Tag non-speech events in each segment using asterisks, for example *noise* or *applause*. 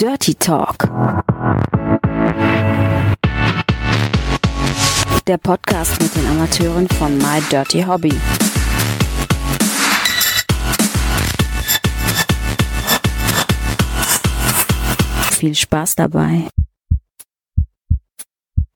Dirty Talk. Der Podcast mit den Amateuren von My Dirty Hobby. Viel Spaß dabei.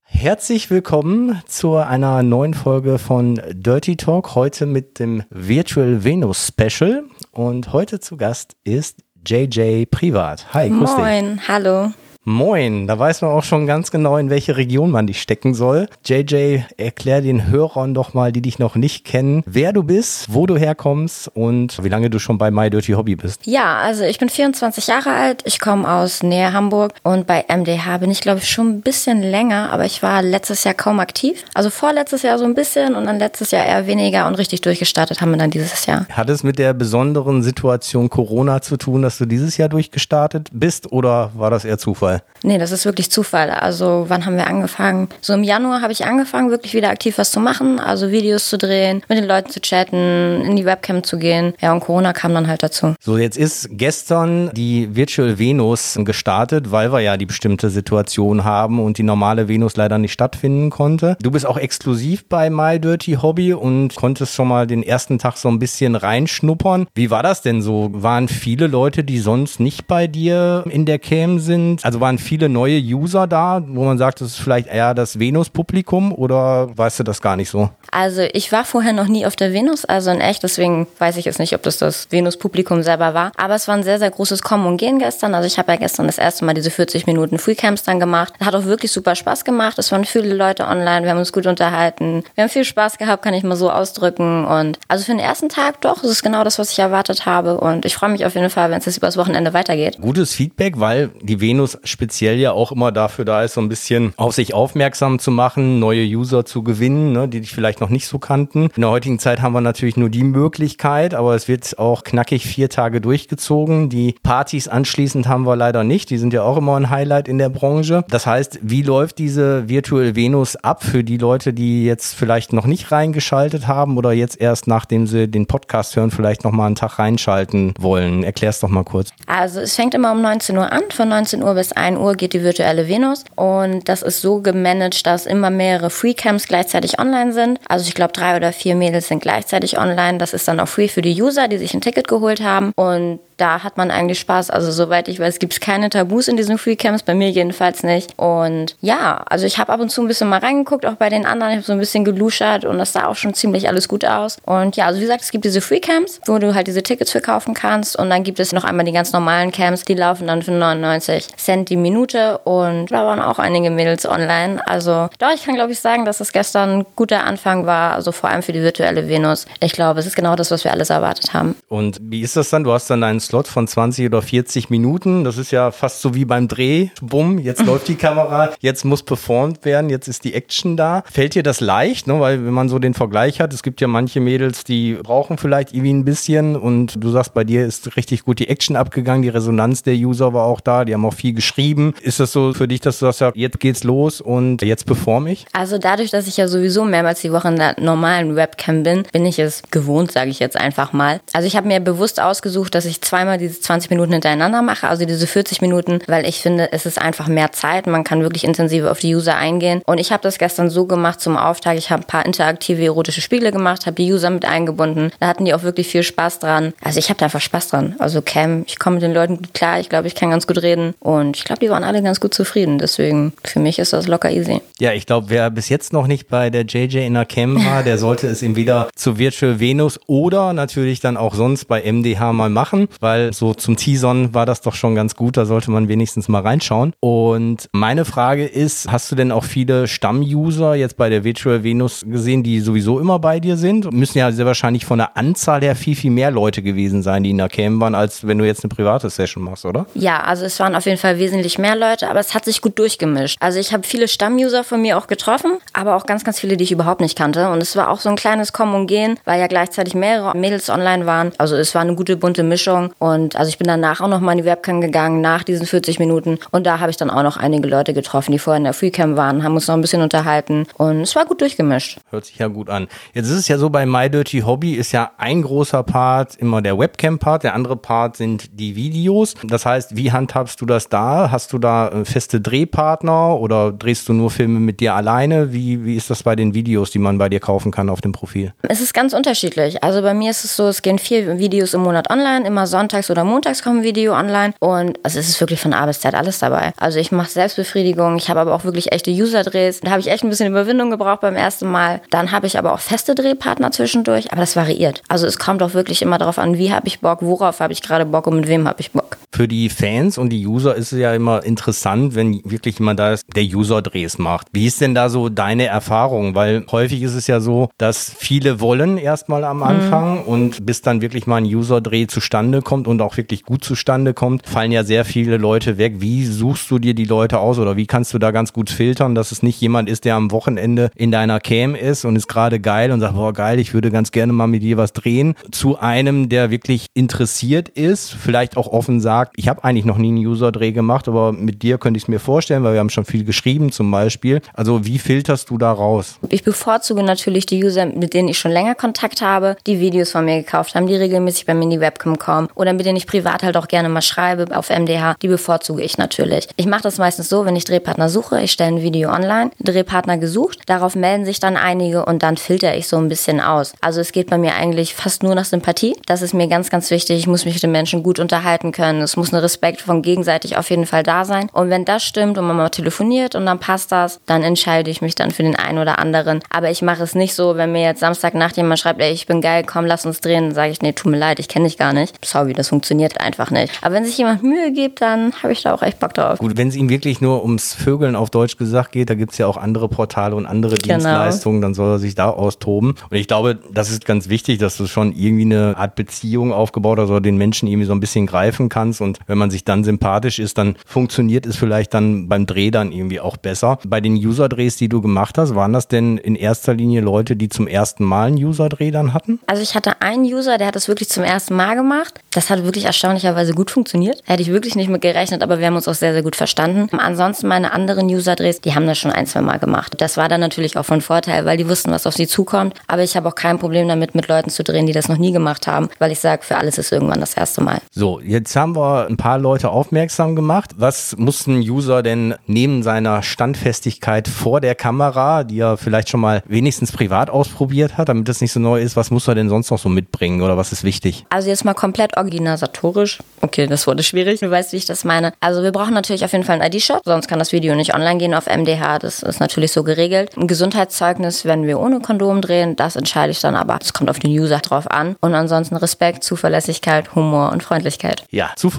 Herzlich willkommen zu einer neuen Folge von Dirty Talk. Heute mit dem Virtual Venus Special. Und heute zu Gast ist JJ Privat. Hi, grüß Moin, dich. hallo. Moin, da weiß man auch schon ganz genau, in welche Region man dich stecken soll. JJ, erklär den Hörern doch mal, die dich noch nicht kennen, wer du bist, wo du herkommst und wie lange du schon bei My Dirty Hobby bist. Ja, also ich bin 24 Jahre alt, ich komme aus Nähe Hamburg und bei MDH bin ich glaube ich schon ein bisschen länger, aber ich war letztes Jahr kaum aktiv. Also vorletztes Jahr so ein bisschen und dann letztes Jahr eher weniger und richtig durchgestartet haben wir dann dieses Jahr. Hat es mit der besonderen Situation Corona zu tun, dass du dieses Jahr durchgestartet bist oder war das eher Zufall? Zufall? Nee, das ist wirklich Zufall. Also wann haben wir angefangen? So im Januar habe ich angefangen, wirklich wieder aktiv was zu machen, also Videos zu drehen, mit den Leuten zu chatten, in die Webcam zu gehen. Ja, und Corona kam dann halt dazu. So, jetzt ist gestern die Virtual Venus gestartet, weil wir ja die bestimmte Situation haben und die normale Venus leider nicht stattfinden konnte. Du bist auch exklusiv bei My Dirty Hobby und konntest schon mal den ersten Tag so ein bisschen reinschnuppern. Wie war das denn so? Waren viele Leute, die sonst nicht bei dir in der Cam sind? Also waren viele neue User da, wo man sagt, das ist vielleicht eher das Venus-Publikum oder weißt du das gar nicht so? Also ich war vorher noch nie auf der Venus, also in echt, deswegen weiß ich jetzt nicht, ob das das Venus-Publikum selber war. Aber es war ein sehr, sehr großes Kommen und Gehen gestern. Also ich habe ja gestern das erste Mal diese 40 Minuten Freecamps dann gemacht. Hat auch wirklich super Spaß gemacht. Es waren viele Leute online, wir haben uns gut unterhalten. Wir haben viel Spaß gehabt, kann ich mal so ausdrücken. Und also für den ersten Tag doch, es ist genau das, was ich erwartet habe. Und ich freue mich auf jeden Fall, wenn es jetzt übers Wochenende weitergeht. Gutes Feedback, weil die Venus speziell ja auch immer dafür da ist, so ein bisschen auf sich aufmerksam zu machen, neue User zu gewinnen, ne, die dich vielleicht noch nicht so kannten. In der heutigen Zeit haben wir natürlich nur die Möglichkeit, aber es wird auch knackig vier Tage durchgezogen. Die Partys anschließend haben wir leider nicht. Die sind ja auch immer ein Highlight in der Branche. Das heißt, wie läuft diese Virtual Venus ab für die Leute, die jetzt vielleicht noch nicht reingeschaltet haben oder jetzt erst nachdem sie den Podcast hören, vielleicht noch mal einen Tag reinschalten wollen? Erklär's doch mal kurz. Also es fängt immer um 19 Uhr an, von 19 Uhr bis 1 Uhr geht die virtuelle Venus und das ist so gemanagt, dass immer mehrere Freecamps gleichzeitig online sind. Also ich glaube drei oder vier Mädels sind gleichzeitig online. Das ist dann auch free für die User, die sich ein Ticket geholt haben und da hat man eigentlich Spaß. Also soweit ich weiß, gibt es keine Tabus in diesen Freecamps, bei mir jedenfalls nicht. Und ja, also ich habe ab und zu ein bisschen mal reingeguckt, auch bei den anderen. Ich habe so ein bisschen geluschert und das sah auch schon ziemlich alles gut aus. Und ja, also wie gesagt, es gibt diese Freecamps, wo du halt diese Tickets verkaufen kannst. Und dann gibt es noch einmal die ganz normalen Camps, die laufen dann für 99 Cent die Minute. Und da waren auch einige Mädels online. Also doch, ich kann glaube ich sagen, dass es gestern ein guter Anfang war. Also vor allem für die virtuelle Venus. Ich glaube, es ist genau das, was wir alles erwartet haben. Und wie ist das dann? Du hast dann deinen Slot von 20 oder 40 Minuten. Das ist ja fast so wie beim Dreh. Bumm, jetzt *laughs* läuft die Kamera, jetzt muss performt werden, jetzt ist die Action da. Fällt dir das leicht, ne? Weil wenn man so den Vergleich hat, es gibt ja manche Mädels, die brauchen vielleicht irgendwie ein bisschen und du sagst, bei dir ist richtig gut die Action abgegangen, die Resonanz der User war auch da, die haben auch viel geschrieben. Ist das so für dich, dass du sagst, ja, jetzt geht's los und jetzt performe ich? Also dadurch, dass ich ja sowieso mehrmals die Woche in der normalen Webcam bin, bin ich es gewohnt, sage ich jetzt einfach mal. Also ich habe mir bewusst ausgesucht, dass ich zweimal diese 20 Minuten hintereinander mache, also diese 40 Minuten, weil ich finde, es ist einfach mehr Zeit. Man kann wirklich intensiver auf die User eingehen. Und ich habe das gestern so gemacht zum Auftakt. Ich habe ein paar interaktive erotische Spiele gemacht, habe die User mit eingebunden. Da hatten die auch wirklich viel Spaß dran. Also ich habe da einfach Spaß dran. Also Cam, ich komme mit den Leuten gut klar. Ich glaube, ich kann ganz gut reden. Und ich glaube, die waren alle ganz gut zufrieden. Deswegen, für mich ist das locker easy. Ja, ich glaube, wer bis jetzt noch nicht bei der JJ in der Cam war, der sollte es entweder zu Virtual Venus oder natürlich dann auch sonst bei MDH mal machen, weil so zum Teasern war das doch schon ganz gut. Da sollte man wenigstens mal reinschauen. Und meine Frage ist, hast du denn auch viele Stammuser jetzt bei der Virtual Venus gesehen, die sowieso immer bei dir sind? Müssen ja sehr wahrscheinlich von der Anzahl her viel, viel mehr Leute gewesen sein, die in der Cam waren, als wenn du jetzt eine private Session machst, oder? Ja, also es waren auf jeden Fall wesentlich mehr Leute, aber es hat sich gut durchgemischt. Also ich habe viele Stammuser von mir auch getroffen, aber auch ganz, ganz viele, die ich überhaupt nicht kannte. Und es war auch so ein kleines Kommen und Gehen, weil ja gleichzeitig mehrere Mädels online waren. Also es war eine gute bunte Mischung Und also ich bin danach auch noch mal in die Webcam gegangen, nach diesen 40 Minuten. Und da habe ich dann auch noch einige Leute getroffen, die vorher in der Freecam waren, haben uns noch ein bisschen unterhalten. Und es war gut durchgemischt. Hört sich ja gut an. Jetzt ist es ja so, bei My Dirty Hobby ist ja ein großer Part immer der Webcam-Part, der andere Part sind die Videos. Das heißt, wie handhabst du das da? Hast du da äh, feste Drehpartner oder drehst du nur Filme mit dir alleine? Wie, wie ist das bei den Videos, die man bei dir kaufen kann auf dem Profil? Es ist ganz unterschiedlich. Also bei mir ist es so, es gehen vier Videos im Monat online, immer sonntags oder montags kommen ein Video online und also es ist wirklich von A bis Z alles dabei. Also ich mache Selbstbefriedigung, ich habe aber auch wirklich echte User-Drehs. Da habe ich echt ein bisschen Überwindung gebraucht beim ersten Mal. Dann habe ich aber auch feste Drehpartner zwischendurch, aber das variiert. Also es kommt auch wirklich immer darauf an, wie habe ich Bock, worauf habe ich gerade Bock und mit wem habe ich Bock. Für die Fans und die User ist es ja immer interessant, wenn wirklich jemand da ist, der User-Drehs macht. Wie ist denn da so deine Erfahrung? Weil häufig ist es ja so, dass viele wollen erstmal am Anfang mhm. und bis dann wirklich mal ein User-Dreh zustande kommt und auch wirklich gut zustande kommt, fallen ja sehr viele Leute weg. Wie suchst du dir die Leute aus oder wie kannst du da ganz gut filtern, dass es nicht jemand ist, der am Wochenende in deiner Cam ist und ist gerade geil und sagt, boah geil, ich würde ganz gerne mal mit dir was drehen, zu einem, der wirklich interessiert ist, vielleicht auch offen sagt, ich habe eigentlich noch nie einen User-Dreh gemacht, aber mit dir könnte ich es mir vorstellen, weil wir haben schon viel geschrieben zum Beispiel. Also wie filterst du da raus? Ich bevorzuge natürlich die User, mit denen ich schon länger Kontakt habe, die Videos von mir gekauft haben, die regelmäßig bei mir in die Webcam kommen oder mit denen ich privat halt auch gerne mal schreibe auf MDH, die bevorzuge ich natürlich. Ich mache das meistens so, wenn ich Drehpartner suche, ich stelle ein Video online, Drehpartner gesucht, darauf melden sich dann einige und dann filter ich so ein bisschen aus. Also es geht bei mir eigentlich fast nur nach Sympathie. Das ist mir ganz, ganz wichtig. Ich muss mich mit den Menschen gut unterhalten können. Es muss ein Respekt von gegenseitig auf jeden Fall da sein. Und wenn das stimmt und man mal telefoniert und dann passt das, dann entscheide ich mich dann für den einen oder anderen. Aber ich mache es nicht so, wenn mir jetzt Samstagnacht jemand schreibt, ey, ich bin geil, komm, lass uns drehen, dann sage ich, nee, tut mir leid, ich kenne dich gar nicht. Sorry, das funktioniert einfach nicht. Aber wenn sich jemand Mühe gibt, dann habe ich da auch echt Bock drauf. Gut, wenn es ihm wirklich nur ums Vögeln auf Deutsch gesagt geht, da gibt es ja auch andere Portale und andere genau. Dienstleistungen, dann soll er sich da austoben. Und ich glaube, das ist ganz wichtig, dass du schon irgendwie eine Art Beziehung aufgebaut hast oder den Menschen irgendwie so ein bisschen greifen kannst. Und wenn man sich dann sympathisch ist, dann funktioniert es vielleicht dann beim Dreh dann irgendwie auch besser. Bei den User-Drehs, die du gemacht hast, waren das denn in erster Linie Leute, die zum ersten Mal einen User-Dreh dann hatten? Also ich hatte einen User, der hat das wirklich zum ersten Mal gemacht. Das hat wirklich erstaunlicherweise gut funktioniert. Hätte ich wirklich nicht mit gerechnet, aber wir haben uns auch sehr, sehr gut verstanden. Ansonsten meine anderen User-Drehs, die haben das schon ein, zwei Mal gemacht. Das war dann natürlich auch von Vorteil, weil die wussten, was auf sie zukommt. Aber ich habe auch kein Problem damit, mit Leuten zu drehen, die das noch nie gemacht haben, weil ich sage, für alles ist irgendwann das erste Mal. So, jetzt haben wir ein paar Leute aufmerksam gemacht. Was muss ein User denn neben seiner Standfestigkeit vor der Kamera, die er vielleicht schon mal wenigstens privat ausprobiert hat, damit das nicht so neu ist, was muss er denn sonst noch so mitbringen oder was ist wichtig? Also jetzt mal komplett organisatorisch. Okay, das wurde schwierig. Du weißt, wie ich das meine. Also wir brauchen natürlich auf jeden Fall einen ID-Shop, sonst kann das Video nicht online gehen auf MDH. Das ist natürlich so geregelt. Ein Gesundheitszeugnis werden wir ohne Kondom drehen. Das entscheide ich dann aber. Es kommt auf den User drauf an. Und ansonsten Respekt, Zuverlässigkeit, Humor und Freundlichkeit. Ja, Zuverlässigkeit,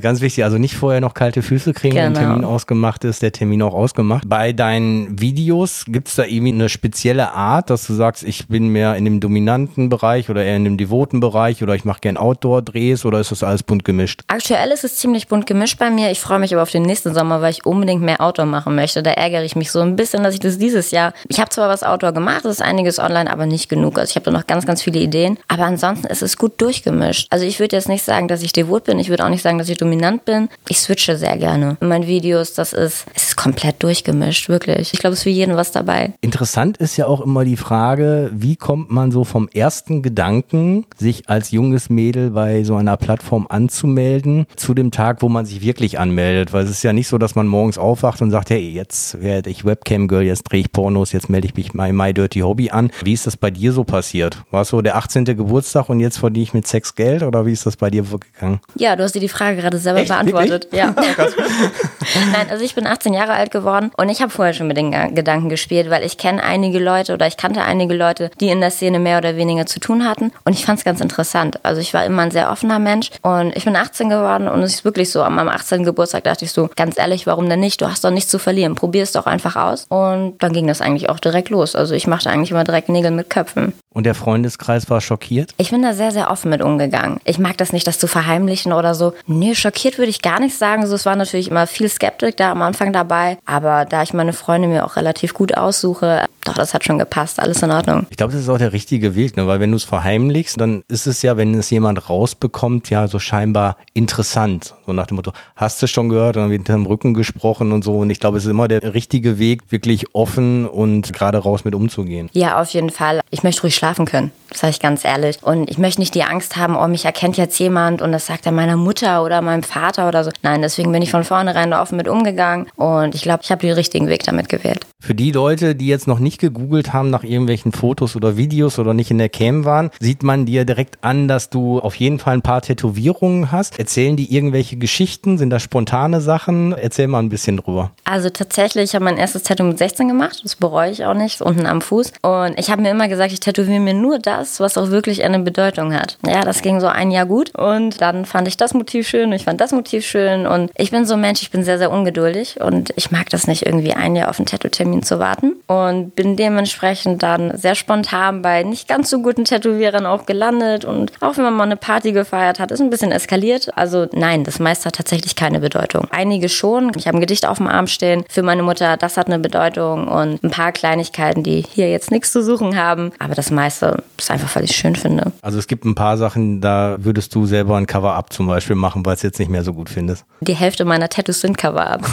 ganz wichtig. Also nicht vorher noch kalte Füße kriegen, genau. wenn ein Termin ausgemacht ist, der Termin auch ausgemacht. Bei deinen Videos gibt es da irgendwie eine spezielle Art, dass du sagst, ich bin mehr in dem dominanten Bereich oder eher in dem devoten Bereich oder ich mache gern Outdoor-Drehs oder ist das alles bunt gemischt? Aktuell ist es ziemlich bunt gemischt bei mir. Ich freue mich aber auf den nächsten Sommer, weil ich unbedingt mehr Outdoor machen möchte. Da ärgere ich mich so ein bisschen, dass ich das dieses Jahr. Ich habe zwar was Outdoor gemacht, es ist einiges online, aber nicht genug. Also ich habe da noch ganz, ganz viele Ideen. Aber ansonsten ist es gut durchgemischt. Also ich würde jetzt nicht sagen, dass ich devot bin. Ich würde auch nicht sagen, dass ich dominant bin. Ich switche sehr gerne. In meinen Videos, das ist, es ist komplett durchgemischt, wirklich. Ich glaube, es ist für jeden was dabei. Interessant ist ja auch immer die Frage, wie kommt man so vom ersten Gedanken, sich als junges Mädel bei so einer Plattform anzumelden, zu dem Tag, wo man sich wirklich anmeldet? Weil es ist ja nicht so, dass man morgens aufwacht und sagt, hey, jetzt werde ich Webcam-Girl, jetzt drehe ich Pornos, jetzt melde ich mich bei My Dirty Hobby an. Wie ist das bei dir so passiert? War es so der 18. Geburtstag und jetzt verdiene ich mit Sex Geld oder wie ist das bei dir gegangen? Ja, du hast dir die Frage gerade selber Echt? beantwortet. Wirklich? Ja. *laughs* *laughs* Nein, also ich bin 18 Jahre alt geworden und ich habe vorher schon mit den Gedanken gespielt, weil ich kenne einige Leute oder ich kannte einige Leute, die in der Szene mehr oder weniger zu tun hatten und ich fand es ganz interessant. Also ich war immer ein sehr offener Mensch und ich bin 18 geworden und es ist wirklich so, an meinem 18. Geburtstag dachte ich so, ganz ehrlich, warum denn nicht? Du hast doch nichts zu verlieren, probier es doch einfach aus. Und dann ging das eigentlich auch direkt los. Also ich machte eigentlich immer direkt Nägel mit Köpfen. Und der Freundeskreis war schockiert? Ich bin da sehr, sehr offen mit umgegangen. Ich mag das nicht, das zu verheimlichen oder so. Nee, schockiert würde ich gar nicht sagen. So, es war natürlich immer viel Skeptik da am Anfang dabei. Aber da ich meine Freunde mir auch relativ gut aussuche, doch, das hat schon gepasst, alles in Ordnung. Ich glaube, das ist auch der richtige Weg, ne? weil wenn du es verheimlichst, dann ist es ja, wenn es jemand rausbekommt, ja so scheinbar interessant. So nach dem Motto, hast du schon gehört, dann wird hinterm Rücken gesprochen und so. Und ich glaube, es ist immer der richtige Weg, wirklich offen und gerade raus mit umzugehen. Ja, auf jeden Fall. Ich möchte ruhig schlafen können, sage ich ganz ehrlich. Und ich möchte nicht die Angst haben, oh, mich erkennt jetzt jemand und das sagt er meiner Mutter oder meinem Vater oder so. Nein, deswegen bin ich von vornherein offen mit umgegangen und ich glaube, ich habe den richtigen Weg damit gewählt. Für die Leute, die jetzt noch nicht gegoogelt haben nach irgendwelchen Fotos oder Videos oder nicht in der Cam waren, sieht man dir direkt an, dass du auf jeden Fall ein paar Tätowierungen hast. Erzählen die irgendwelche Geschichten? Sind das spontane Sachen? Erzähl mal ein bisschen drüber. Also tatsächlich, ich habe mein erstes Tattoo mit 16 gemacht. Das bereue ich auch nicht, unten am Fuß. Und ich habe mir immer gesagt, ich tätowiere mir nur das, was auch wirklich eine Bedeutung hat. Ja, das ging so ein Jahr gut. Und dann fand ich das Motiv schön, ich fand das Motiv schön. Und ich bin so ein Mensch, ich bin sehr, sehr ungeduldig. Und ich mag das nicht, irgendwie ein Jahr auf einen Tattoo-Termin zu warten. Und bin dementsprechend dann sehr spontan bei nicht ganz so guten Tätowierern auch gelandet. Und auch wenn man mal eine Party gefeiert hat, ist ein bisschen eskaliert. Also nein, das meiste hat tatsächlich keine Bedeutung. Einige schon. Ich habe ein Gedicht auf dem Arm stehen für meine Mutter, das hat eine Bedeutung. Und ein paar Kleinigkeiten, die hier jetzt nichts zu suchen haben. Aber das meiste ist einfach, weil ich es schön finde. Also es gibt ein paar Sachen, da würdest du selber ein Cover-Up zum Beispiel machen, weil es jetzt nicht mehr so gut findest. Die Hälfte meiner Tattoos sind Cover-Up. *laughs*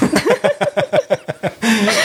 *laughs*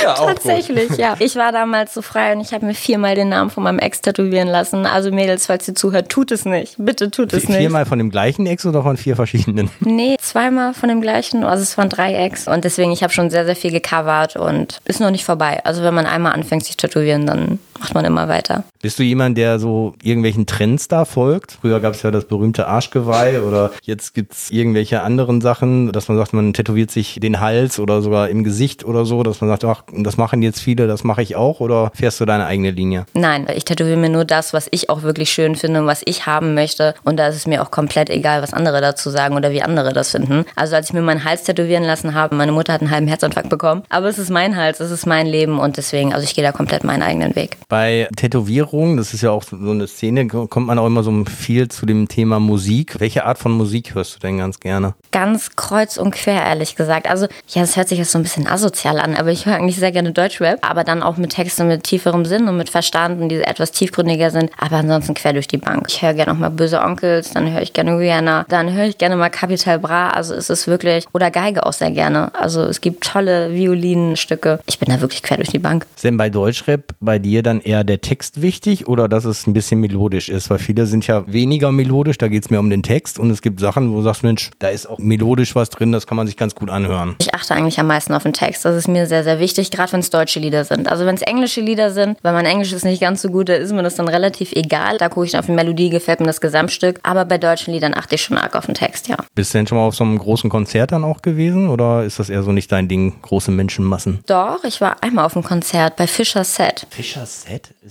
ja, Tatsächlich, gut. ja. Ich war damals so frei und ich habe mir viermal den Namen von meinem Ex tätowieren lassen. Also Mädels, falls ihr zuhört, tut es nicht. Bitte tut es nicht. Viermal von dem gleichen Ex oder von vier verschiedenen? Nee, zweimal von dem gleichen. Also es waren drei Ex. Und deswegen, ich habe schon sehr, sehr viel gecovert und ist noch nicht vorbei. Also wenn man einmal anfängt, sich tätowieren, dann macht man immer weiter. Bist du jemand, der so irgendwelchen Trends da folgt? Früher gab es ja das berühmte Arschgeweih oder jetzt gibt es irgendwelche anderen Sachen, dass man sagt, man tätowiert sich den Hals oder sogar im Gesicht oder so, dass man sagt, ach, das machen jetzt viele, das mache ich auch oder fährst du deine eigene Linie? Nein, ich tätowiere mir nur das, was ich auch wirklich schön finde und was ich haben möchte und da ist es mir auch komplett egal, was andere dazu sagen oder wie andere das finden. Also als ich mir meinen Hals tätowieren lassen habe, meine Mutter hat einen halben Herzinfarkt bekommen, aber es ist mein Hals, es ist mein Leben und deswegen, also ich gehe da komplett meinen eigenen Weg. Bei Tätowierungen, das ist ja auch so eine Szene, kommt man auch immer so viel zu dem Thema Musik. Welche Art von Musik hörst du denn ganz gerne? Ganz kreuz und quer, ehrlich gesagt. Also, ja, das hört sich jetzt so ein bisschen asozial an, aber ich höre eigentlich sehr gerne Deutschrap, aber dann auch mit Texten mit tieferem Sinn und mit Verstanden, die etwas tiefgründiger sind, aber ansonsten quer durch die Bank. Ich höre gerne auch mal Böse Onkels, dann höre ich gerne Rihanna, dann höre ich gerne mal Capital Bra, also es ist wirklich, oder Geige auch sehr gerne. Also es gibt tolle Violinenstücke. Ich bin da wirklich quer durch die Bank. Denn bei Deutschrap bei dir dann eher der Text wichtig oder dass es ein bisschen melodisch ist? Weil viele sind ja weniger melodisch, da geht es mehr um den Text und es gibt Sachen, wo du sagst, Mensch, da ist auch melodisch was drin, das kann man sich ganz gut anhören. Ich achte eigentlich am meisten auf den Text. Das ist mir sehr, sehr wichtig, gerade wenn es deutsche Lieder sind. Also wenn es englische Lieder sind, weil mein Englisch ist nicht ganz so gut, da ist mir das dann relativ egal. Da gucke ich auf die Melodie, gefällt mir das Gesamtstück. Aber bei deutschen Liedern achte ich schon arg auf den Text, ja. Bist du denn schon mal auf so einem großen Konzert dann auch gewesen oder ist das eher so nicht dein Ding, große Menschenmassen? Doch, ich war einmal auf einem Konzert bei Fischer Set. Fischer Set?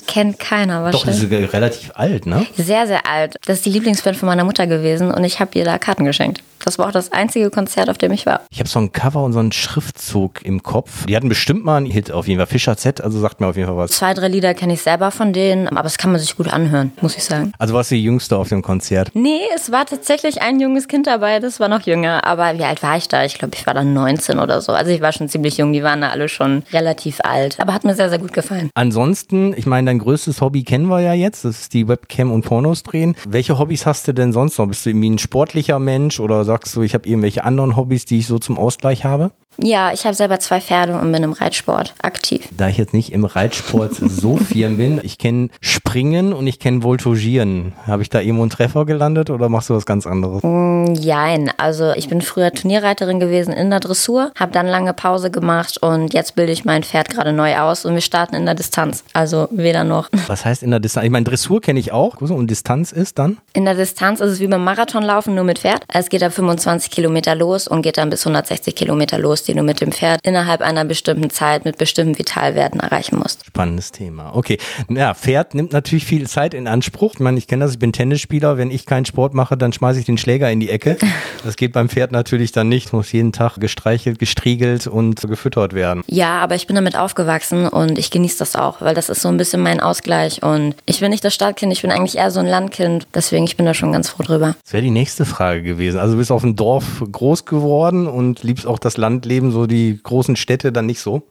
Kennt keiner Doch, das wahrscheinlich. ist relativ alt, ne? Sehr, sehr alt. Das ist die Lieblingsband von meiner Mutter gewesen und ich habe ihr da Karten geschenkt. Das war auch das einzige Konzert, auf dem ich war. Ich habe so ein Cover und so einen Schriftzug im Kopf. Die hatten bestimmt mal einen Hit auf jeden Fall. Fischer Z, also sagt mir auf jeden Fall was. Zwei, drei Lieder kenne ich selber von denen, aber das kann man sich gut anhören, muss ich sagen. Also warst du die Jüngste auf dem Konzert? Nee, es war tatsächlich ein junges Kind dabei, das war noch jünger. Aber wie alt war ich da? Ich glaube, ich war dann 19 oder so. Also ich war schon ziemlich jung, die waren da alle schon relativ alt. Aber hat mir sehr, sehr gut gefallen. Ansonsten, ich meine, dein größtes Hobby kennen wir ja jetzt, das ist die Webcam und Pornos drehen. Welche Hobbys hast du denn sonst noch? Bist du irgendwie ein sportlicher Mensch oder sagst du, ich habe irgendwelche anderen Hobbys, die ich so zum Ausgleich habe? Ja, ich habe selber zwei Pferde und bin im Reitsport aktiv. Da ich jetzt nicht im Reitsport *laughs* so firm bin, ich kenne Springen und ich kenne Voltigieren. Habe ich da irgendwo einen Treffer gelandet oder machst du was ganz anderes? Jein, also ich bin früher Turnierreiterin gewesen in der Dressur, habe dann lange Pause gemacht und jetzt bilde ich mein Pferd gerade neu aus und wir starten in der Distanz. Also weder noch. *laughs* Was heißt in der Distanz? Ich meine, Dressur kenne ich auch. Und Distanz ist dann? In der Distanz ist es wie beim Marathonlaufen, nur mit Pferd. Es geht ab 25 Kilometer los und geht dann bis 160 Kilometer los, die du mit dem Pferd innerhalb einer bestimmten Zeit mit bestimmten Vitalwerten erreichen musst. Spannendes Thema. Okay. Ja, Pferd nimmt natürlich viel Zeit in Anspruch. Ich meine, ich kenne das, ich bin Tennisspieler. Wenn ich keinen Sport mache, dann schmeiße ich den Schläger in die Ecke. *laughs* Das geht beim Pferd natürlich dann nicht. Muss jeden Tag gestreichelt, gestriegelt und gefüttert werden. Ja, aber ich bin damit aufgewachsen und ich genieße das auch, weil das ist so ein bisschen mein Ausgleich und ich bin nicht das Stadtkind, ich bin eigentlich eher so ein Landkind. Deswegen, ich bin da schon ganz froh drüber. Das wäre die nächste Frage gewesen. Also du bist auf dem Dorf groß geworden und liebst auch das Landleben, so die großen Städte dann nicht so?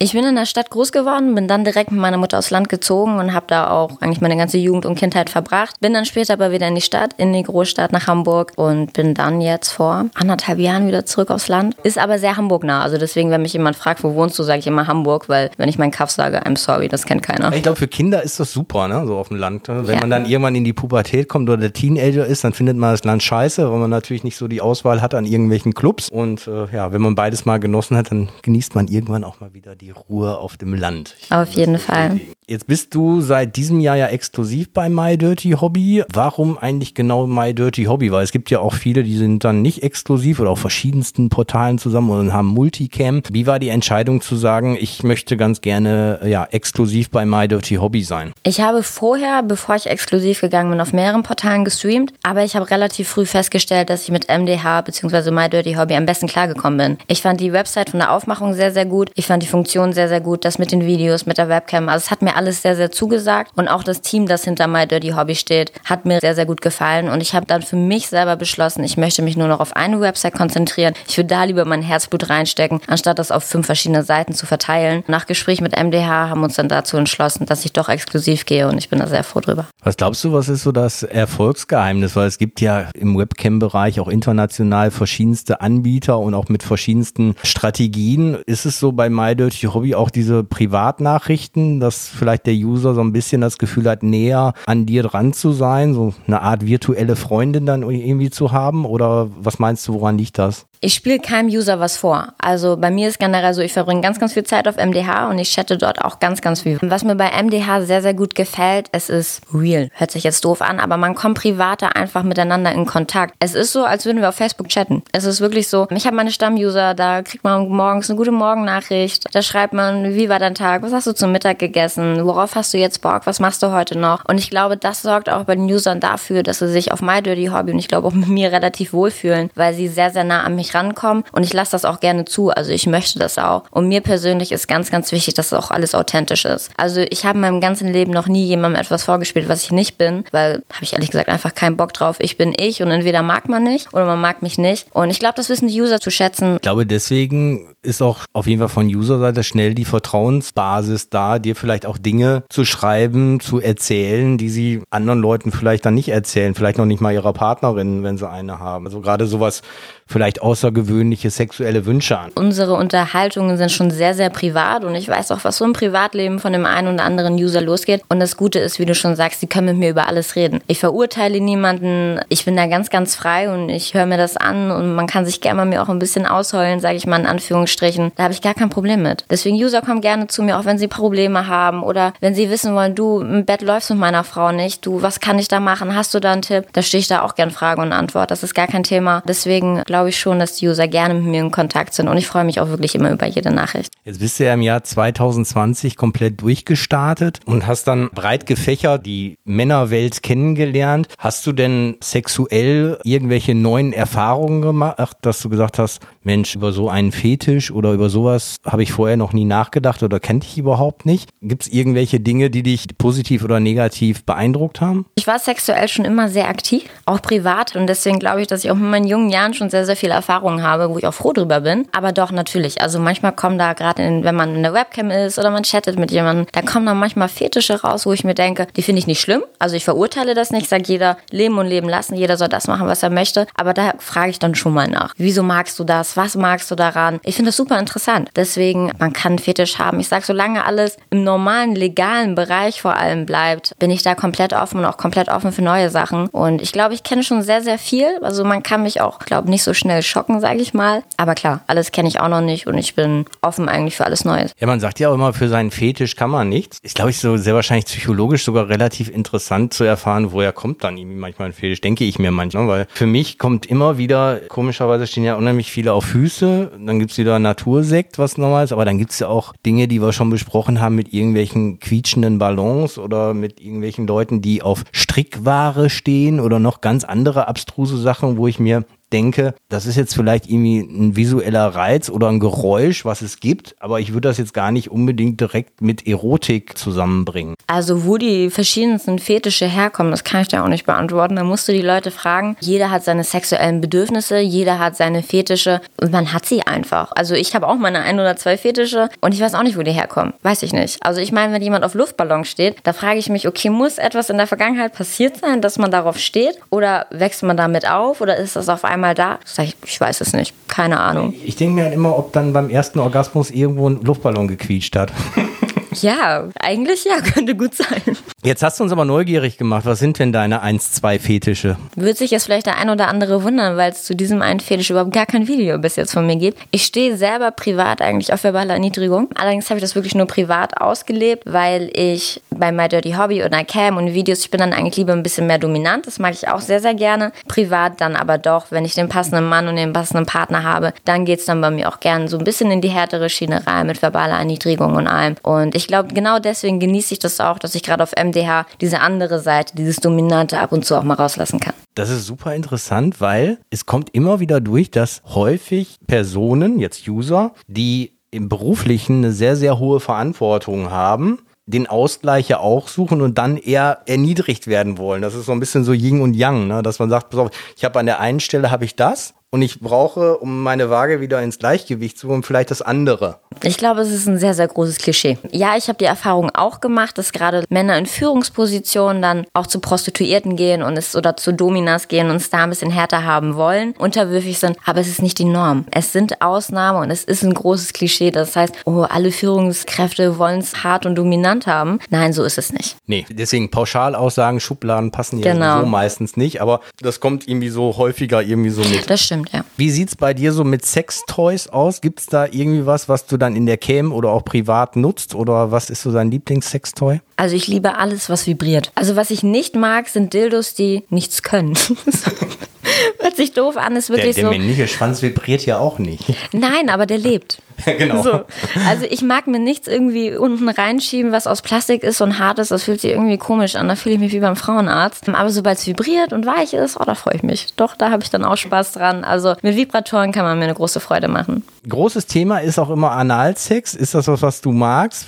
Ich bin in der Stadt groß geworden, bin dann direkt mit meiner Mutter aufs Land gezogen und habe da auch eigentlich meine ganze Jugend und Kindheit verbracht. Bin dann später aber wieder in die Stadt, in die Großstadt nach Hamburg und bin dann jetzt vor anderthalb Jahren wieder zurück aufs Land. Ist aber sehr Hamburg-nah. Also deswegen, wenn mich jemand fragt, wo wohnst du, sage ich immer Hamburg, weil wenn ich meinen Kaff sage, I'm sorry, das kennt keiner. Ich glaube, für Kinder ist das super, ne? so auf dem Land. Ne? Wenn Ja. man dann irgendwann in die Pubertät kommt oder der Teenager ist, dann findet man das Land scheiße, weil man natürlich nicht so die Auswahl hat an irgendwelchen Clubs. Und äh, ja, wenn man beides mal genossen hat, dann genießt man irgendwann auch mal wieder die Ruhe auf dem Land. Ich Auf jeden Fall. Jetzt bist du seit diesem Jahr ja exklusiv bei My Dirty Hobby. Warum eigentlich genau My Dirty Hobby? Weil es gibt ja auch viele, die sind dann nicht exklusiv oder auf verschiedensten Portalen zusammen und haben Multicam. Wie war die Entscheidung zu sagen, ich möchte ganz gerne ja exklusiv bei My Dirty Hobby sein? Ich habe vorher, bevor ich exklusiv gegangen bin, auf mehreren Portalen gestreamt, aber ich habe relativ früh festgestellt, dass ich mit MDH bzw. My Dirty Hobby am besten klargekommen bin. Ich fand die Website von der Aufmachung sehr, sehr gut. Ich fand die Funktion sehr, sehr gut. Das mit den Videos, mit der Webcam. Also es hat mir alles sehr, sehr zugesagt. Und auch das Team, das hinter My Dirty Hobby steht, hat mir sehr, sehr gut gefallen. Und ich habe dann für mich selber beschlossen, ich möchte mich nur noch auf eine Website konzentrieren. Ich würde da lieber mein Herzblut reinstecken, anstatt das auf fünf verschiedene Seiten zu verteilen. Nach Gespräch mit MDH haben wir uns dann dazu entschlossen, dass ich doch exklusiv gehe und ich bin da sehr froh drüber. Was glaubst du, was ist so das Erfolgsgeheimnis? Weil es gibt ja im Webcam-Bereich auch international verschiedenste Anbieter und auch mit verschiedensten Strategien. Ist es so bei My Dirty Hobby auch diese Privatnachrichten, dass vielleicht der User so ein bisschen das Gefühl hat, näher an dir dran zu sein, so eine Art virtuelle Freundin dann irgendwie zu haben? Oder was meinst du, woran liegt das? Ich spiele keinem User was vor. Also bei mir ist generell so, ich verbringe ganz, ganz viel Zeit auf MDH und ich chatte dort auch ganz, ganz viel. Was mir bei MDH sehr, sehr gut gefällt, es ist real. Hört sich jetzt doof an, aber man kommt privater einfach miteinander in Kontakt. Es ist so, als würden wir auf Facebook chatten. Es ist wirklich so, ich habe meine Stammuser, da kriegt man morgens eine gute Morgennachricht. Da schreibt man, wie war dein Tag? Was hast du zum Mittag gegessen? Worauf hast du jetzt Bock? Was machst du heute noch? Und ich glaube, das sorgt auch bei den Usern dafür, dass sie sich auf My Dirty Hobby und ich glaube auch mit *laughs* mir relativ wohlfühlen, weil sie sehr, sehr nah an mich rankommen und ich lasse das auch gerne zu. Also ich möchte das auch. Und mir persönlich ist ganz, ganz wichtig, dass auch alles authentisch ist. Also ich habe in meinem ganzen Leben noch nie jemandem etwas vorgespielt, was ich nicht bin, weil habe ich ehrlich gesagt einfach keinen Bock drauf. Ich bin ich und entweder mag man nicht oder man mag mich nicht. Und ich glaube, das wissen die User zu schätzen. Ich glaube, deswegen ist auch auf jeden Fall von User-Seite schnell die Vertrauensbasis da, dir vielleicht auch Dinge zu schreiben, zu erzählen, die sie anderen Leuten vielleicht dann nicht erzählen, vielleicht noch nicht mal ihrer Partnerin, wenn sie eine haben. Also gerade sowas vielleicht außergewöhnliche sexuelle Wünsche an. Unsere Unterhaltungen sind schon sehr, sehr privat und ich weiß auch, was so im Privatleben von dem einen oder anderen User losgeht. Und das Gute ist, wie du schon sagst, sie können mit mir über alles reden. Ich verurteile niemanden, ich bin da ganz, ganz frei und ich höre mir das an und man kann sich gerne mal mir auch ein bisschen ausheulen, sage ich mal in Anführungsstrichen. Da habe ich gar kein Problem mit. Deswegen User kommen gerne zu mir, auch wenn sie Probleme haben oder wenn sie wissen wollen, du im Bett läufst mit meiner Frau nicht, du, was kann ich da machen? Hast du da einen Tipp? Da stehe ich da auch gern Frage und Antwort. Das ist gar kein Thema. Deswegen glaube ich schon, dass die User gerne mit mir in Kontakt sind und ich freue mich auch wirklich immer über jede Nachricht. Jetzt bist du ja im Jahr 2020 komplett durchgestartet und hast dann breit gefächert die Männerwelt kennengelernt. Hast du denn sexuell irgendwelche neuen Erfahrungen gemacht, dass du gesagt hast, Mensch, über so einen Fetisch oder über sowas habe ich vorher noch nie nachgedacht oder kannte ich überhaupt nicht? Gibt es irgendwelche Dinge, die dich positiv oder negativ beeindruckt haben? Ich war sexuell schon immer sehr aktiv, auch privat. Und deswegen glaube ich, dass ich auch in meinen jungen Jahren schon sehr, sehr viel Erfahrung habe, wo ich auch froh drüber bin. Aber doch, natürlich. Also manchmal kommen da gerade, wenn man in der Webcam ist oder man chattet mit jemandem, da kommen dann manchmal Fetische raus, wo ich mir denke, die finde ich nicht schlimm. Also ich verurteile das nicht. Ich sage jeder, leben und leben lassen. Jeder soll das machen, was er möchte. Aber da frage ich dann schon mal nach. Wieso magst du das? Was magst du daran? Ich finde das super interessant. Deswegen, man kann einen Fetisch haben. Ich sage, solange alles im normalen, legalen Bereich vor allem bleibt, bin ich da komplett offen und auch komplett offen für neue Sachen. Und ich glaube, ich kenne schon sehr, sehr viel. Also man kann mich auch, glaube nicht so schnell schocken, sage ich mal. Aber klar, alles kenne ich auch noch nicht und ich bin offen eigentlich für alles Neues. Ja, man sagt ja auch immer, für seinen Fetisch kann man nichts. Ist, glaube ich, so sehr wahrscheinlich psychologisch sogar relativ interessant zu erfahren, woher kommt dann irgendwie manchmal ein Fetisch, denke ich mir manchmal. Weil für mich kommt immer wieder, komischerweise stehen ja unheimlich viele auf Füße, dann gibt's wieder Natursekt, was normal ist, aber dann gibt's ja auch Dinge, die wir schon besprochen haben mit irgendwelchen quietschenden Ballons oder mit irgendwelchen Leuten, die auf Strickware stehen oder noch ganz andere abstruse Sachen, wo ich mir denke, das ist jetzt vielleicht irgendwie ein visueller Reiz oder ein Geräusch, was es gibt, aber ich würde das jetzt gar nicht unbedingt direkt mit Erotik zusammenbringen. Also wo die verschiedensten Fetische herkommen, das kann ich dir auch nicht beantworten. Da musst du die Leute fragen. Jeder hat seine sexuellen Bedürfnisse, jeder hat seine Fetische und man hat sie einfach. Also ich habe auch meine ein oder zwei Fetische und ich weiß auch nicht, wo die herkommen. Weiß ich nicht. Also ich meine, wenn jemand auf Luftballons steht, da frage ich mich, okay, muss etwas in der Vergangenheit passiert sein, dass man darauf steht? Oder wächst man damit auf? Oder ist das auf einmal da? Ich, ich weiß es nicht. Keine Ahnung. Ich denke mir halt immer, ob dann beim ersten Orgasmus irgendwo ein Luftballon gequietscht hat. *laughs* Ja, eigentlich ja, *laughs* könnte gut sein. Jetzt hast du uns aber neugierig gemacht. Was sind denn deine 1, 2 Fetische? Wird sich jetzt vielleicht der ein oder andere wundern, weil es zu diesem einen Fetisch überhaupt gar kein Video bis jetzt von mir gibt. Ich stehe selber privat eigentlich auf verbale Erniedrigung. Allerdings habe ich das wirklich nur privat ausgelebt, weil ich bei My Dirty Hobby oder Cam und Videos, ich bin dann eigentlich lieber ein bisschen mehr dominant. Das mag ich auch sehr, sehr gerne. Privat dann aber doch, wenn ich den passenden Mann und den passenden Partner habe, dann geht es dann bei mir auch gerne so ein bisschen in die härtere Schiene rein mit verbaler Erniedrigung und allem. Und ich glaube, genau deswegen genieße ich das auch, dass ich gerade auf MDH diese andere Seite, dieses Dominante ab und zu auch mal rauslassen kann. Das ist super interessant, weil es kommt immer wieder durch, dass häufig Personen, jetzt User, die im beruflichen eine sehr, sehr hohe Verantwortung haben, den Ausgleich ja auch suchen und dann eher erniedrigt werden wollen. Das ist so ein bisschen so Yin und Yang, ne? dass man sagt, pass auf, ich habe an der einen Stelle habe ich das und ich brauche, um meine Waage wieder ins Gleichgewicht zu bekommen, vielleicht das andere. Ich glaube, es ist ein sehr, sehr großes Klischee. Ja, ich habe die Erfahrung auch gemacht, dass gerade Männer in Führungspositionen dann auch zu Prostituierten gehen und es oder zu Dominas gehen und es da ein bisschen härter haben wollen, unterwürfig sind, aber es ist nicht die Norm. Es sind Ausnahmen und es ist ein großes Klischee. Das heißt, oh, alle Führungskräfte wollen es hart und dominant haben. Nein, so ist es nicht. Nee, deswegen Pauschalaussagen, Schubladen passen ja Genau. so meistens nicht, aber das kommt irgendwie so häufiger irgendwie so mit. Das stimmt, ja. Wie sieht's bei dir so mit Sextoys aus? Gibt's da irgendwie was, was du dann in der Cam oder auch privat nutzt? Oder was ist so dein Lieblingssextoy? Also ich liebe alles, was vibriert. Also was ich nicht mag, sind Dildos, die nichts können. *laughs* *laughs* *laughs* Hört sich doof an, ist Der, wirklich der so. männliche Schwanz vibriert ja auch nicht. *laughs* Nein, aber der lebt. *laughs* genau. So. Also ich mag mir nichts irgendwie unten reinschieben, was aus Plastik ist und hart ist. Das fühlt sich irgendwie komisch an. Da fühle ich mich wie beim Frauenarzt. Aber sobald es vibriert und weich ist, oh, da freue ich mich. Doch, da habe ich dann auch Spaß dran. Also mit Vibratoren kann man mir eine große Freude machen. Großes Thema ist auch immer Analsex. Ist das was, was du magst?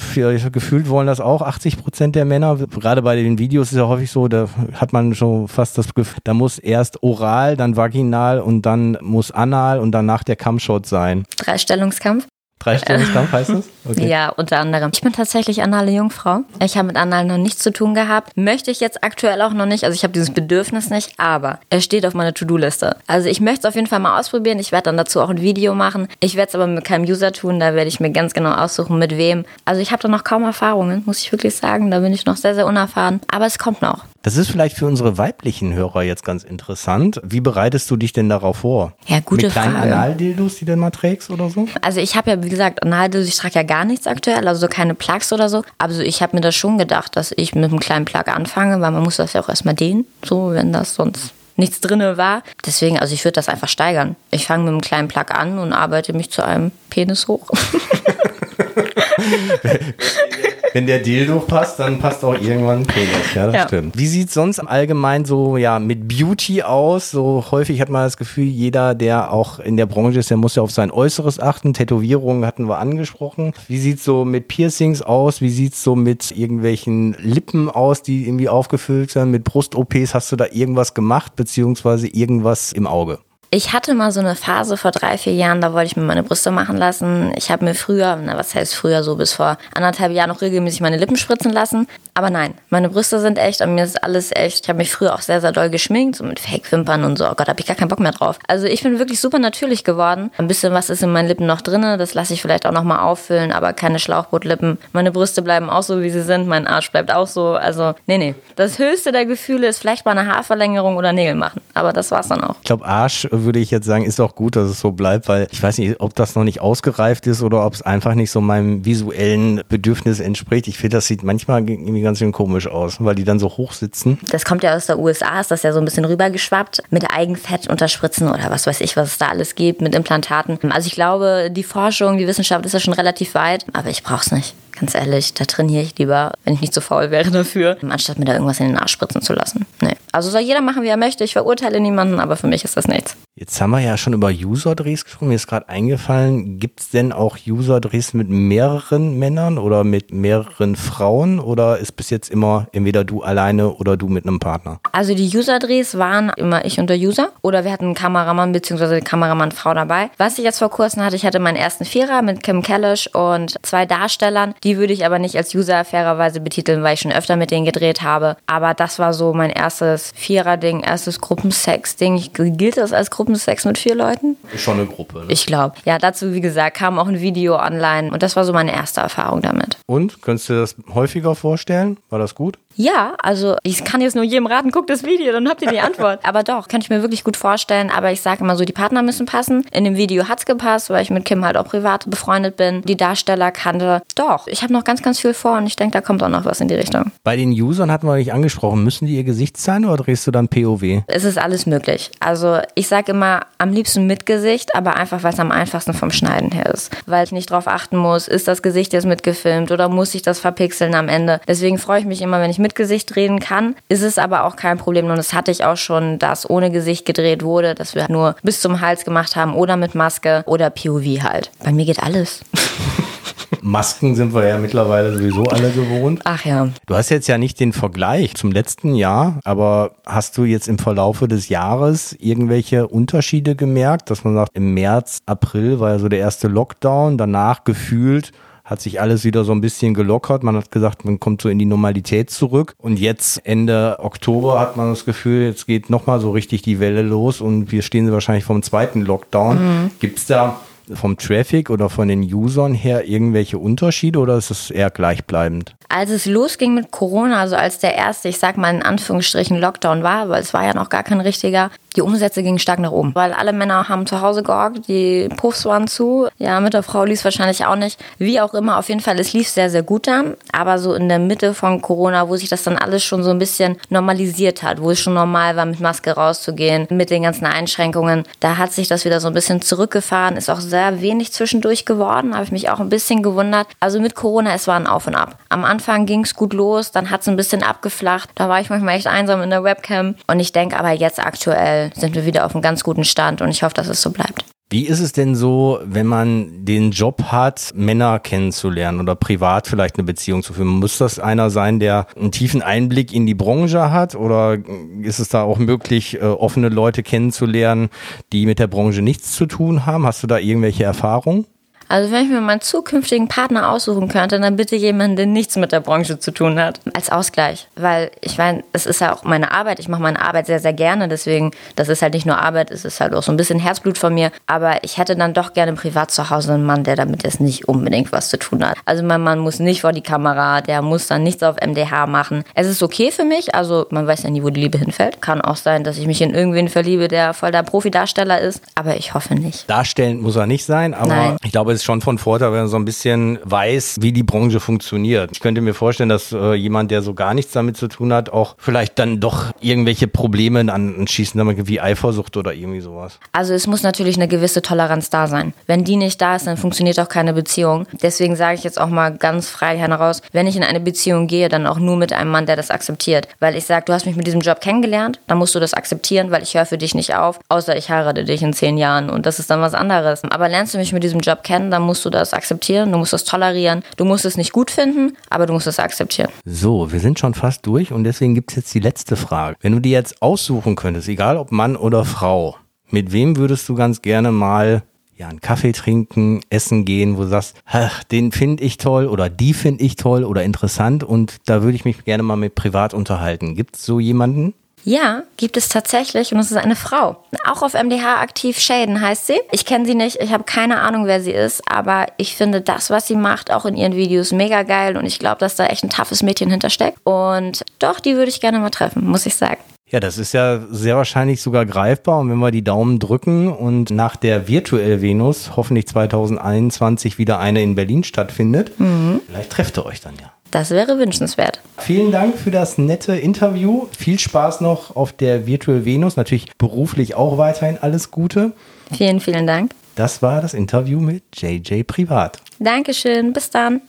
Gefühlt wollen das auch 80 Prozent der Männer. Gerade bei den Videos ist ja häufig so, da hat man schon fast das Gefühl, da muss erst oral, dann vaginal und dann muss anal und danach der Kammshot sein. Dreistellungskampf? Dreistellungskampf *laughs* heißt das? Okay. Ja, unter anderem. Ich bin tatsächlich anale Jungfrau. Ich habe mit Anal noch nichts zu tun gehabt. Möchte ich jetzt aktuell auch noch nicht. Also ich habe dieses Bedürfnis nicht, aber es steht auf meiner To-Do-Liste. Also ich möchte es auf jeden Fall mal ausprobieren. Ich werde dann dazu auch ein Video machen. Ich werde es aber mit keinem User tun. Da werde ich mir ganz genau aussuchen, mit wem. Also ich habe da noch kaum Erfahrungen, muss ich wirklich sagen. Da bin ich noch sehr, sehr unerfahren. Aber es kommt noch. Das ist vielleicht für unsere weiblichen Hörer jetzt ganz interessant. Wie bereitest du dich denn darauf vor? Ja, gute Mit kleinen Frage. Analdildos, die du dann mal trägst oder so? Also ich habe ja, wie gesagt, Analdildos, ich trage ja gar nichts aktuell, also so keine Plugs oder so. Aber so, ich habe mir das schon gedacht, dass ich mit einem kleinen Plug anfange, weil man muss das ja auch erstmal dehnen, so, wenn das sonst nichts drinne war. Deswegen, also ich würde das einfach steigern. Ich fange mit einem kleinen Plug an und arbeite mich zu einem Penis hoch. *laughs* *laughs* Wenn der Dildo passt, dann passt auch irgendwann ein Penis. Ja, das Ja. stimmt. Wie sieht sonst allgemein so ja mit Beauty aus? So häufig hat man das Gefühl, jeder, der auch in der Branche ist, der muss ja auf sein Äußeres achten. Tätowierungen hatten wir angesprochen. Wie sieht's so mit Piercings aus? Wie sieht's so mit irgendwelchen Lippen aus, die irgendwie aufgefüllt sind? Mit Brust-OPs hast du da irgendwas gemacht, beziehungsweise irgendwas im Auge? Ich hatte mal so eine Phase vor drei, vier Jahren, da wollte ich mir meine Brüste machen lassen. Ich habe mir früher, na was heißt früher, so bis vor anderthalb Jahren noch regelmäßig meine Lippen spritzen lassen. Aber nein, meine Brüste sind echt und mir ist alles echt. Ich habe mich früher auch sehr, sehr doll geschminkt, so mit Fake-Wimpern und so. Oh Gott, habe ich gar keinen Bock mehr drauf. Also ich bin wirklich super natürlich geworden. Ein bisschen was ist in meinen Lippen noch drin, das lasse ich vielleicht auch noch mal auffüllen, aber keine Schlauchbootlippen. Meine Brüste bleiben auch so, wie sie sind, mein Arsch bleibt auch so. Also nee, nee. Das höchste der Gefühle ist vielleicht mal eine Haarverlängerung oder Nägel machen. Aber das war's dann auch. Ich glaube, Arsch würde ich jetzt sagen, ist auch gut, dass es so bleibt, weil ich weiß nicht, ob das noch nicht ausgereift ist oder ob es einfach nicht so meinem visuellen Bedürfnis entspricht. Ich finde, das sieht manchmal irgendwie ganz schön komisch aus, weil die dann so hoch sitzen. Das kommt ja aus der USA, ist das ja so ein bisschen rübergeschwappt mit Eigenfett unterspritzen oder was weiß ich, was es da alles gibt mit Implantaten. Also ich glaube, die Forschung, die Wissenschaft ist ja schon relativ weit, aber ich brauch's nicht. Ganz ehrlich, da trainiere ich lieber, wenn ich nicht so faul wäre dafür, anstatt mir da irgendwas in den Arsch spritzen zu lassen. Nee. Also soll jeder machen, wie er möchte. Ich verurteile niemanden, aber für mich ist das nichts. Jetzt haben wir ja schon über User-Drehs gesprochen. Mir ist gerade eingefallen, gibt es denn auch User-Drehs mit mehreren Männern oder mit mehreren Frauen oder ist bis jetzt immer entweder du alleine oder du mit einem Partner? Also die User-Drehs waren immer ich und der User oder wir hatten einen Kameramann bzw. eine Kameramann-Frau dabei. Was ich jetzt vor kurzem hatte, ich hatte meinen ersten Vierer mit Kim Kellish und zwei Darstellern. Die würde ich aber nicht als User fairerweise betiteln, weil ich schon öfter mit denen gedreht habe. Aber das war so mein erstes Vierer-Ding, erstes Gruppensex-Ding. Gilt das als Gruppen Gruppensex mit vier Leuten? Schon eine Gruppe. Ne? Ich glaube. Ja, dazu, wie gesagt, kam auch ein Video online und das war so meine erste Erfahrung damit. Und? Könntest du dir das häufiger vorstellen? War das gut? Ja, also ich kann jetzt nur jedem raten, guckt das Video, dann habt ihr die Antwort. *laughs* aber doch, kann ich mir wirklich gut vorstellen. Aber ich sage immer so, die Partner müssen passen. In dem Video hat es gepasst, weil ich mit Kim halt auch privat befreundet bin. Die Darsteller kannte. Doch, ich habe noch ganz, ganz viel vor und ich denke, da kommt auch noch was in die Richtung. Bei den Usern hatten wir nicht angesprochen, müssen die ihr Gesicht sein oder drehst du dann POW? Es ist alles möglich. Also ich sage immer, am liebsten mit Gesicht, aber einfach, weil es am einfachsten vom Schneiden her ist. Weil ich nicht drauf achten muss, ist das Gesicht jetzt mitgefilmt oder muss ich das verpixeln am Ende. Deswegen freue ich mich immer, wenn ich mit Gesicht reden kann, ist es aber auch kein Problem. Und das hatte ich auch schon, dass ohne Gesicht gedreht wurde, dass wir nur bis zum Hals gemacht haben oder mit Maske oder POV halt. Bei mir geht alles. *laughs* Masken sind wir ja mittlerweile sowieso alle gewohnt. Ach ja. Du hast jetzt ja nicht den Vergleich zum letzten Jahr, aber hast du jetzt im Verlaufe des Jahres irgendwelche Unterschiede gemerkt, dass man sagt, im März, April war ja so der erste Lockdown, danach gefühlt hat sich alles wieder so ein bisschen gelockert. Man hat gesagt, man kommt so in die Normalität zurück. Und jetzt Ende Oktober hat man das Gefühl, jetzt geht nochmal so richtig die Welle los und wir stehen wahrscheinlich vom zweiten Lockdown. Mhm. Gibt es da vom Traffic oder von den Usern her irgendwelche Unterschiede oder ist es eher gleichbleibend? Als es losging mit Corona, also als der erste, ich sag mal in Anführungsstrichen Lockdown war, weil es war ja noch gar kein richtiger, die Umsätze gingen stark nach oben, weil alle Männer haben zu Hause gehockt, die Puffs waren zu. Ja, mit der Frau lief es wahrscheinlich auch nicht. Wie auch immer, auf jeden Fall, es lief sehr, sehr gut da. Aber so in der Mitte von Corona, wo sich das dann alles schon so ein bisschen normalisiert hat, wo es schon normal war, mit Maske rauszugehen, mit den ganzen Einschränkungen, da hat sich das wieder so ein bisschen zurückgefahren, ist auch sehr wenig zwischendurch geworden, habe ich mich auch ein bisschen gewundert. Also mit Corona, es war ein Auf und Ab. Am Anfang ging es gut los, dann hat es ein bisschen abgeflacht. Da war ich manchmal echt einsam in der Webcam. Und ich denke aber jetzt aktuell, sind wir wieder auf einem ganz guten Stand und ich hoffe, dass es so bleibt. Wie ist es denn so, wenn man den Job hat, Männer kennenzulernen oder privat vielleicht eine Beziehung zu führen? Muss das einer sein, der einen tiefen Einblick in die Branche hat oder ist es da auch möglich, äh, offene Leute kennenzulernen, die mit der Branche nichts zu tun haben? Hast du da irgendwelche Erfahrungen? Also wenn ich mir meinen zukünftigen Partner aussuchen könnte, dann bitte jemanden, der nichts mit der Branche zu tun hat. Als Ausgleich. Weil ich meine, es ist ja auch meine Arbeit. Ich mache meine Arbeit sehr, sehr gerne. Deswegen, das ist halt nicht nur Arbeit, es ist halt auch so ein bisschen Herzblut von mir. Aber ich hätte dann doch gerne privat zu Hause einen Mann, der damit jetzt nicht unbedingt was zu tun hat. Also mein Mann muss nicht vor die Kamera, der muss dann nichts auf MDH machen. Es ist okay für mich. Also man weiß ja nie, wo die Liebe hinfällt. Kann auch sein, dass ich mich in irgendwen verliebe, der voll der Profi-Darsteller ist. Aber ich hoffe nicht. Darstellend muss er nicht sein, aber Nein. ich glaube, es ist schon von Vorteil, wenn man so ein bisschen weiß, wie die Branche funktioniert. Ich könnte mir vorstellen, dass äh, jemand, der so gar nichts damit zu tun hat, auch vielleicht dann doch irgendwelche Probleme anschießen, wie Eifersucht oder irgendwie sowas. Also es muss natürlich eine gewisse Toleranz da sein. Wenn die nicht da ist, dann funktioniert auch keine Beziehung. Deswegen sage ich jetzt auch mal ganz frei heraus, wenn ich in eine Beziehung gehe, dann auch nur mit einem Mann, der das akzeptiert. Weil ich sage, du hast mich mit diesem Job kennengelernt, dann musst du das akzeptieren, weil ich höre für dich nicht auf, außer ich heirate dich in zehn Jahren und das ist dann was anderes. Aber lernst du mich mit diesem Job kennen, dann musst du das akzeptieren, du musst das tolerieren. Du musst es nicht gut finden, aber du musst es akzeptieren. So, wir sind schon fast durch und deswegen gibt es jetzt die letzte Frage. Wenn du dir jetzt aussuchen könntest, egal ob Mann oder Frau, mit wem würdest du ganz gerne mal ja, einen Kaffee trinken, essen gehen, wo du sagst, ach, den finde ich toll oder die finde ich toll oder interessant und da würde ich mich gerne mal mit privat unterhalten. Gibt es so jemanden? Ja, gibt es tatsächlich und es ist eine Frau. Auch auf MDH aktiv Shaden heißt sie. Ich kenne sie nicht, ich habe keine Ahnung, wer sie ist, aber ich finde das, was sie macht, auch in ihren Videos mega geil und ich glaube, dass da echt ein toughes Mädchen hintersteckt. Und doch, die würde ich gerne mal treffen, muss ich sagen. Ja, das ist ja sehr wahrscheinlich sogar greifbar. Und wenn wir die Daumen drücken und nach der Virtuell Venus hoffentlich 2021 wieder eine in Berlin stattfindet, mhm. vielleicht trefft ihr euch dann ja. Das wäre wünschenswert. Vielen Dank für das nette Interview. Viel Spaß noch auf der Virtual Venus. Natürlich beruflich auch weiterhin alles Gute. Vielen, vielen Dank. Das war das Interview mit JJ Privat. Dankeschön. Bis dann.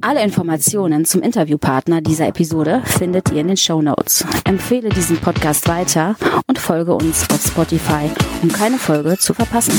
Alle Informationen zum Interviewpartner dieser Episode findet ihr in den Show Notes. Empfehle diesen Podcast weiter und folge uns auf Spotify, um keine Folge zu verpassen.